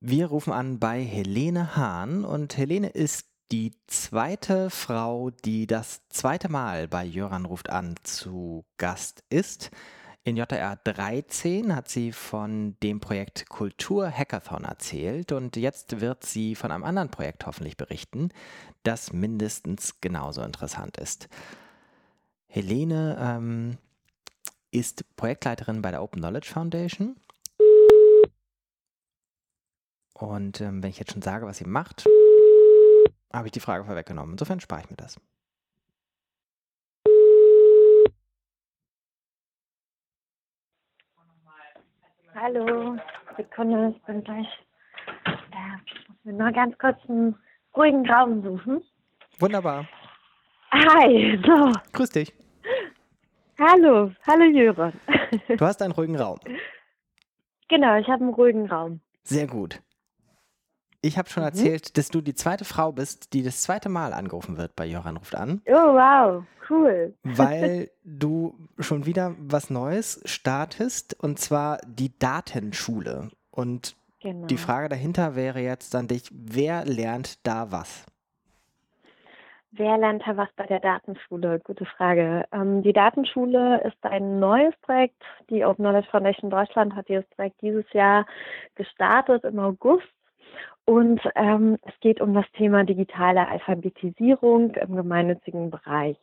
Wir rufen an bei Helene Hahn und Helene ist die zweite Frau, die das zweite Mal bei Jöran ruft an zu Gast ist. In JR 13 hat sie von dem Projekt Kultur Hackathon erzählt und jetzt wird sie von einem anderen Projekt hoffentlich berichten, das mindestens genauso interessant ist. Helene ähm, ist Projektleiterin bei der Open Knowledge Foundation. Und ähm, wenn ich jetzt schon sage, was sie macht, habe ich die Frage vorweggenommen. Insofern spare ich mir das. Hallo, Sekunde, ich bin gleich. Äh, ich muss mir nur ganz kurz einen ruhigen Raum suchen. Wunderbar. Hi, so. Grüß dich. Hallo, hallo Jöran. Du hast einen ruhigen Raum. Genau, ich habe einen ruhigen Raum. Sehr gut. Ich habe schon mhm. erzählt, dass du die zweite Frau bist, die das zweite Mal angerufen wird bei Joran ruft an. Oh, wow, cool. Weil du schon wieder was Neues startest, und zwar die Datenschule. Und genau. die Frage dahinter wäre jetzt an dich, wer lernt da was? Wer lernt da was bei der Datenschule? Gute Frage. Ähm, die Datenschule ist ein neues Projekt. Die Open Knowledge Foundation Deutschland hat dieses Projekt dieses Jahr gestartet im August und ähm, es geht um das Thema digitale Alphabetisierung im gemeinnützigen Bereich.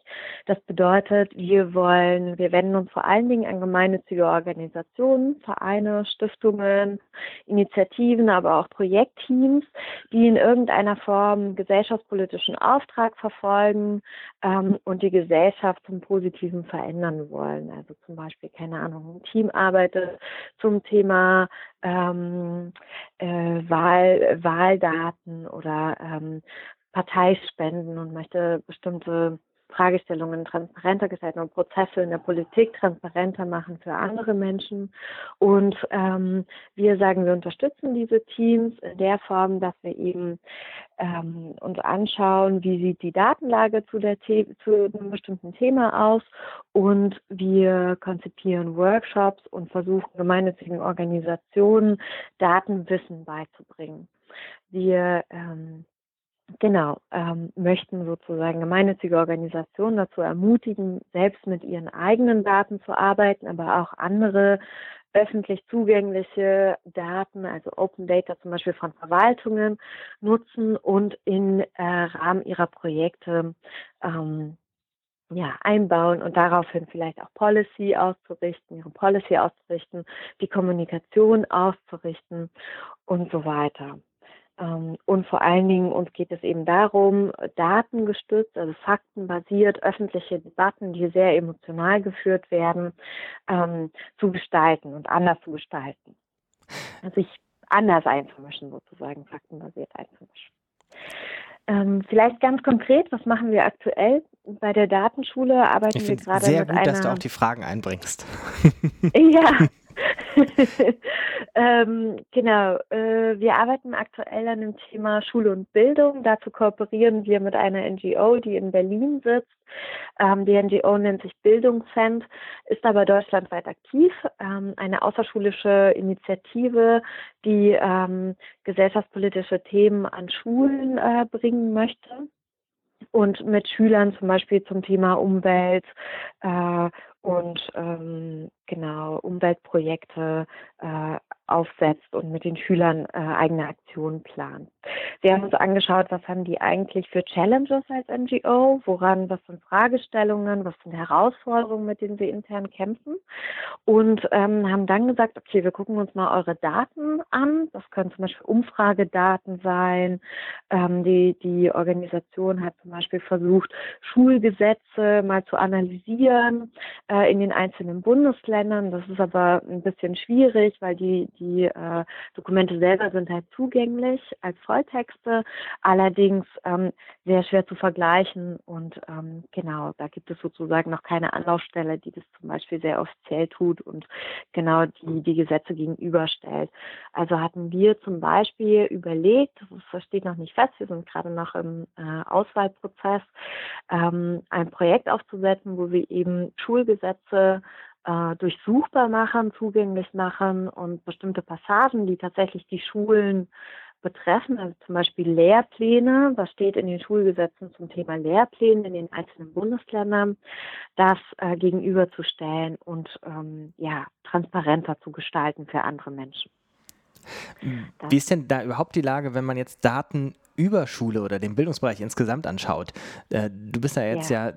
Das bedeutet, wir wollen, wir wenden uns vor allen Dingen an gemeinnützige Organisationen, Vereine, Stiftungen, Initiativen, aber auch Projektteams, die in irgendeiner Form gesellschaftspolitischen Auftrag verfolgen ähm, und die Gesellschaft zum Positiven verändern wollen. Also zum Beispiel, keine Ahnung, ein Team arbeitet zum Thema ähm, äh, Wahl, Wahldaten oder ähm, Parteispenden und möchte bestimmte Fragestellungen transparenter gestalten und Prozesse in der Politik transparenter machen für andere Menschen. Und ähm, wir sagen, wir unterstützen diese Teams in der Form, dass wir eben ähm, uns anschauen, wie sieht die Datenlage zu, der zu einem bestimmten Thema aus und wir konzipieren Workshops und versuchen gemeinnützigen Organisationen Datenwissen beizubringen. Wir ähm, Genau, ähm, möchten sozusagen gemeinnützige Organisationen dazu ermutigen, selbst mit ihren eigenen Daten zu arbeiten, aber auch andere öffentlich zugängliche Daten, also Open Data zum Beispiel von Verwaltungen, nutzen und in äh, Rahmen ihrer Projekte ähm, ja, einbauen und daraufhin vielleicht auch Policy auszurichten, ihre Policy auszurichten, die Kommunikation auszurichten und so weiter. Ähm, und vor allen Dingen uns geht es eben darum, datengestützt, also faktenbasiert, öffentliche Debatten, die sehr emotional geführt werden, ähm, zu gestalten und anders zu gestalten. Also sich anders einzumischen, sozusagen, faktenbasiert einzumischen. Ähm, vielleicht ganz konkret, was machen wir aktuell? Bei der Datenschule arbeiten ich wir gerade sehr mit gut, einer... dass du auch die Fragen einbringst. ja, ähm, genau, äh, wir arbeiten aktuell an dem Thema Schule und Bildung. Dazu kooperieren wir mit einer NGO, die in Berlin sitzt. Ähm, die NGO nennt sich Bildungscent, ist aber deutschlandweit aktiv. Ähm, eine außerschulische Initiative, die ähm, gesellschaftspolitische Themen an Schulen äh, bringen möchte und mit Schülern zum Beispiel zum Thema Umwelt äh, und ähm, genau Umweltprojekte äh, aufsetzt und mit den Schülern äh, eigene Aktionen plant. Wir haben uns angeschaut, was haben die eigentlich für Challenges als NGO, woran, was sind Fragestellungen, was sind Herausforderungen, mit denen sie intern kämpfen und ähm, haben dann gesagt, okay, wir gucken uns mal eure Daten an. Das können zum Beispiel Umfragedaten sein. Ähm, die, die Organisation hat zum Beispiel versucht, Schulgesetze mal zu analysieren äh, in den einzelnen Bundesländern. Das ist aber ein bisschen schwierig, weil die die äh, Dokumente selber sind halt zugänglich als Volltexte, allerdings ähm, sehr schwer zu vergleichen und ähm, genau, da gibt es sozusagen noch keine Anlaufstelle, die das zum Beispiel sehr offiziell tut und genau die die Gesetze gegenüberstellt. Also hatten wir zum Beispiel überlegt, das steht noch nicht fest, wir sind gerade noch im äh, Auswahlprozess, ähm, ein Projekt aufzusetzen, wo wir eben Schulgesetze äh, durchsuchbar machen, zugänglich machen und bestimmte Passagen, die tatsächlich die Schulen betreffen, also zum Beispiel Lehrpläne, was steht in den Schulgesetzen zum Thema Lehrpläne in den einzelnen Bundesländern, das äh, gegenüberzustellen und ähm, ja, transparenter zu gestalten für andere Menschen. Wie ist denn da überhaupt die Lage, wenn man jetzt Daten über Schule oder den Bildungsbereich insgesamt anschaut? Äh, du bist ja jetzt ja. ja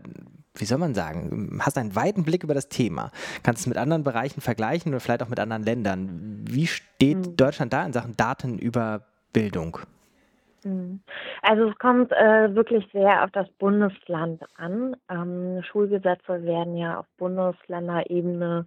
wie soll man sagen, hast einen weiten Blick über das Thema, kannst es mit anderen Bereichen vergleichen oder vielleicht auch mit anderen Ländern. Wie steht mhm. Deutschland da in Sachen Daten über Bildung? Mhm. Also es kommt äh, wirklich sehr auf das Bundesland an. Ähm, Schulgesetze werden ja auf Bundesländerebene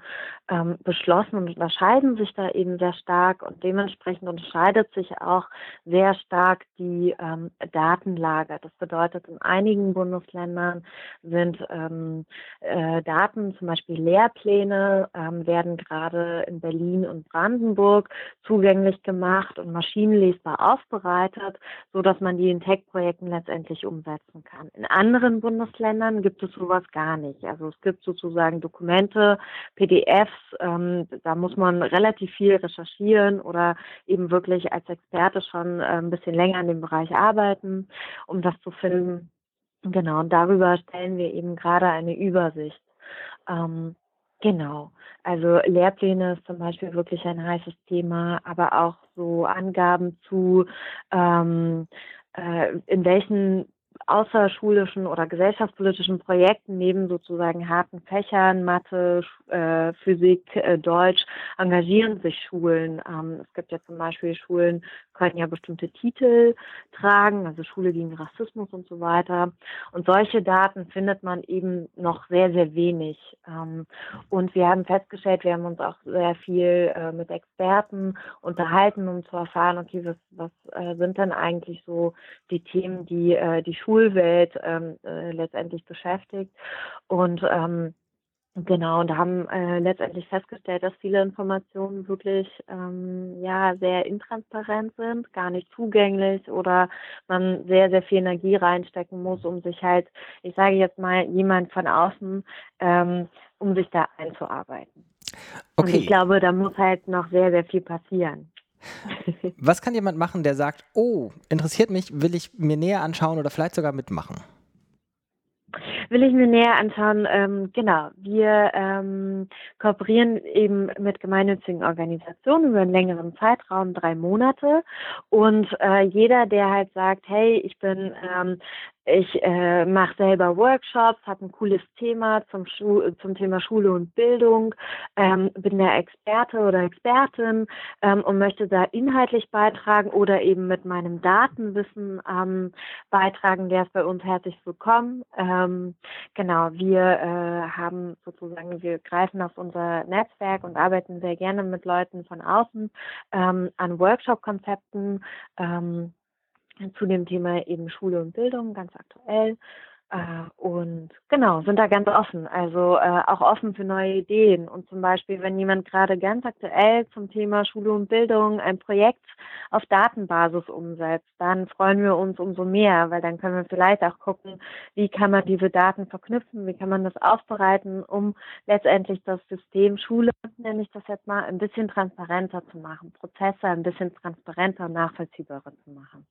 ähm, beschlossen und unterscheiden sich da eben sehr stark und dementsprechend unterscheidet sich auch sehr stark die ähm, Datenlage. Das bedeutet, in einigen Bundesländern sind ähm, äh, Daten, zum Beispiel Lehrpläne, ähm, werden gerade in Berlin und Brandenburg zugänglich gemacht und maschinenlesbar aufbereitet so dass man die in Tech-Projekten letztendlich umsetzen kann. In anderen Bundesländern gibt es sowas gar nicht. Also es gibt sozusagen Dokumente, PDFs, ähm, da muss man relativ viel recherchieren oder eben wirklich als Experte schon äh, ein bisschen länger in dem Bereich arbeiten, um das zu finden. Genau, und darüber stellen wir eben gerade eine Übersicht. Ähm, Genau. Also Lehrpläne ist zum Beispiel wirklich ein heißes Thema, aber auch so Angaben zu, ähm, äh, in welchen außerschulischen oder gesellschaftspolitischen Projekten neben sozusagen harten Fächern, Mathe, äh, Physik, äh, Deutsch, engagieren sich Schulen. Ähm, es gibt ja zum Beispiel Schulen, können ja bestimmte Titel tragen, also Schule gegen Rassismus und so weiter. Und solche Daten findet man eben noch sehr, sehr wenig. Ähm, und wir haben festgestellt, wir haben uns auch sehr viel äh, mit Experten unterhalten, um zu erfahren, okay, was, was äh, sind denn eigentlich so die Themen, die äh, die Schulwelt ähm, äh, letztendlich beschäftigt. Und ähm, Genau, und haben äh, letztendlich festgestellt, dass viele Informationen wirklich ähm, ja sehr intransparent sind, gar nicht zugänglich oder man sehr, sehr viel Energie reinstecken muss, um sich halt, ich sage jetzt mal, jemand von außen, ähm, um sich da einzuarbeiten. Okay. Und ich glaube, da muss halt noch sehr, sehr viel passieren. Was kann jemand machen, der sagt, oh, interessiert mich, will ich mir näher anschauen oder vielleicht sogar mitmachen? will ich mir näher anschauen. Ähm, genau, wir ähm, kooperieren eben mit gemeinnützigen Organisationen über einen längeren Zeitraum, drei Monate. Und äh, jeder, der halt sagt, hey, ich bin ähm, ich äh, mache selber Workshops, habe ein cooles Thema zum, Schu zum Thema Schule und Bildung, ähm, bin der Experte oder Expertin ähm, und möchte da inhaltlich beitragen oder eben mit meinem Datenwissen ähm, beitragen, der ist bei uns herzlich willkommen. Ähm, genau, wir äh, haben sozusagen, wir greifen auf unser Netzwerk und arbeiten sehr gerne mit Leuten von außen ähm, an Workshop-Konzepten. Zu dem Thema eben Schule und Bildung, ganz aktuell. Äh, und genau, sind da ganz offen, also äh, auch offen für neue Ideen. Und zum Beispiel, wenn jemand gerade ganz aktuell zum Thema Schule und Bildung ein Projekt auf Datenbasis umsetzt, dann freuen wir uns umso mehr, weil dann können wir vielleicht auch gucken, wie kann man diese Daten verknüpfen, wie kann man das aufbereiten, um letztendlich das System Schule, nenne ich das jetzt mal, ein bisschen transparenter zu machen, Prozesse ein bisschen transparenter und nachvollziehbarer zu machen.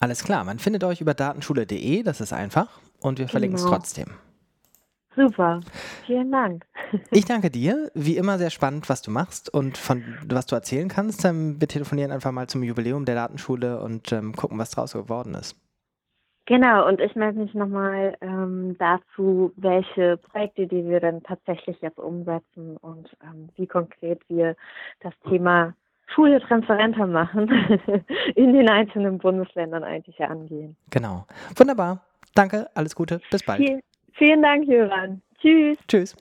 Alles klar, man findet euch über datenschule.de, das ist einfach und wir verlinken genau. es trotzdem. Super, vielen Dank. Ich danke dir. Wie immer sehr spannend, was du machst und von was du erzählen kannst. Ähm, wir telefonieren einfach mal zum Jubiläum der Datenschule und ähm, gucken, was draus geworden ist. Genau, und ich melde mich nochmal ähm, dazu, welche Projekte, die wir dann tatsächlich jetzt umsetzen und ähm, wie konkret wir das Thema Schule transparenter machen, in den einzelnen Bundesländern eigentlich angehen. Genau. Wunderbar. Danke, alles Gute, bis bald. Vielen, vielen Dank, Jöran. Tschüss. Tschüss.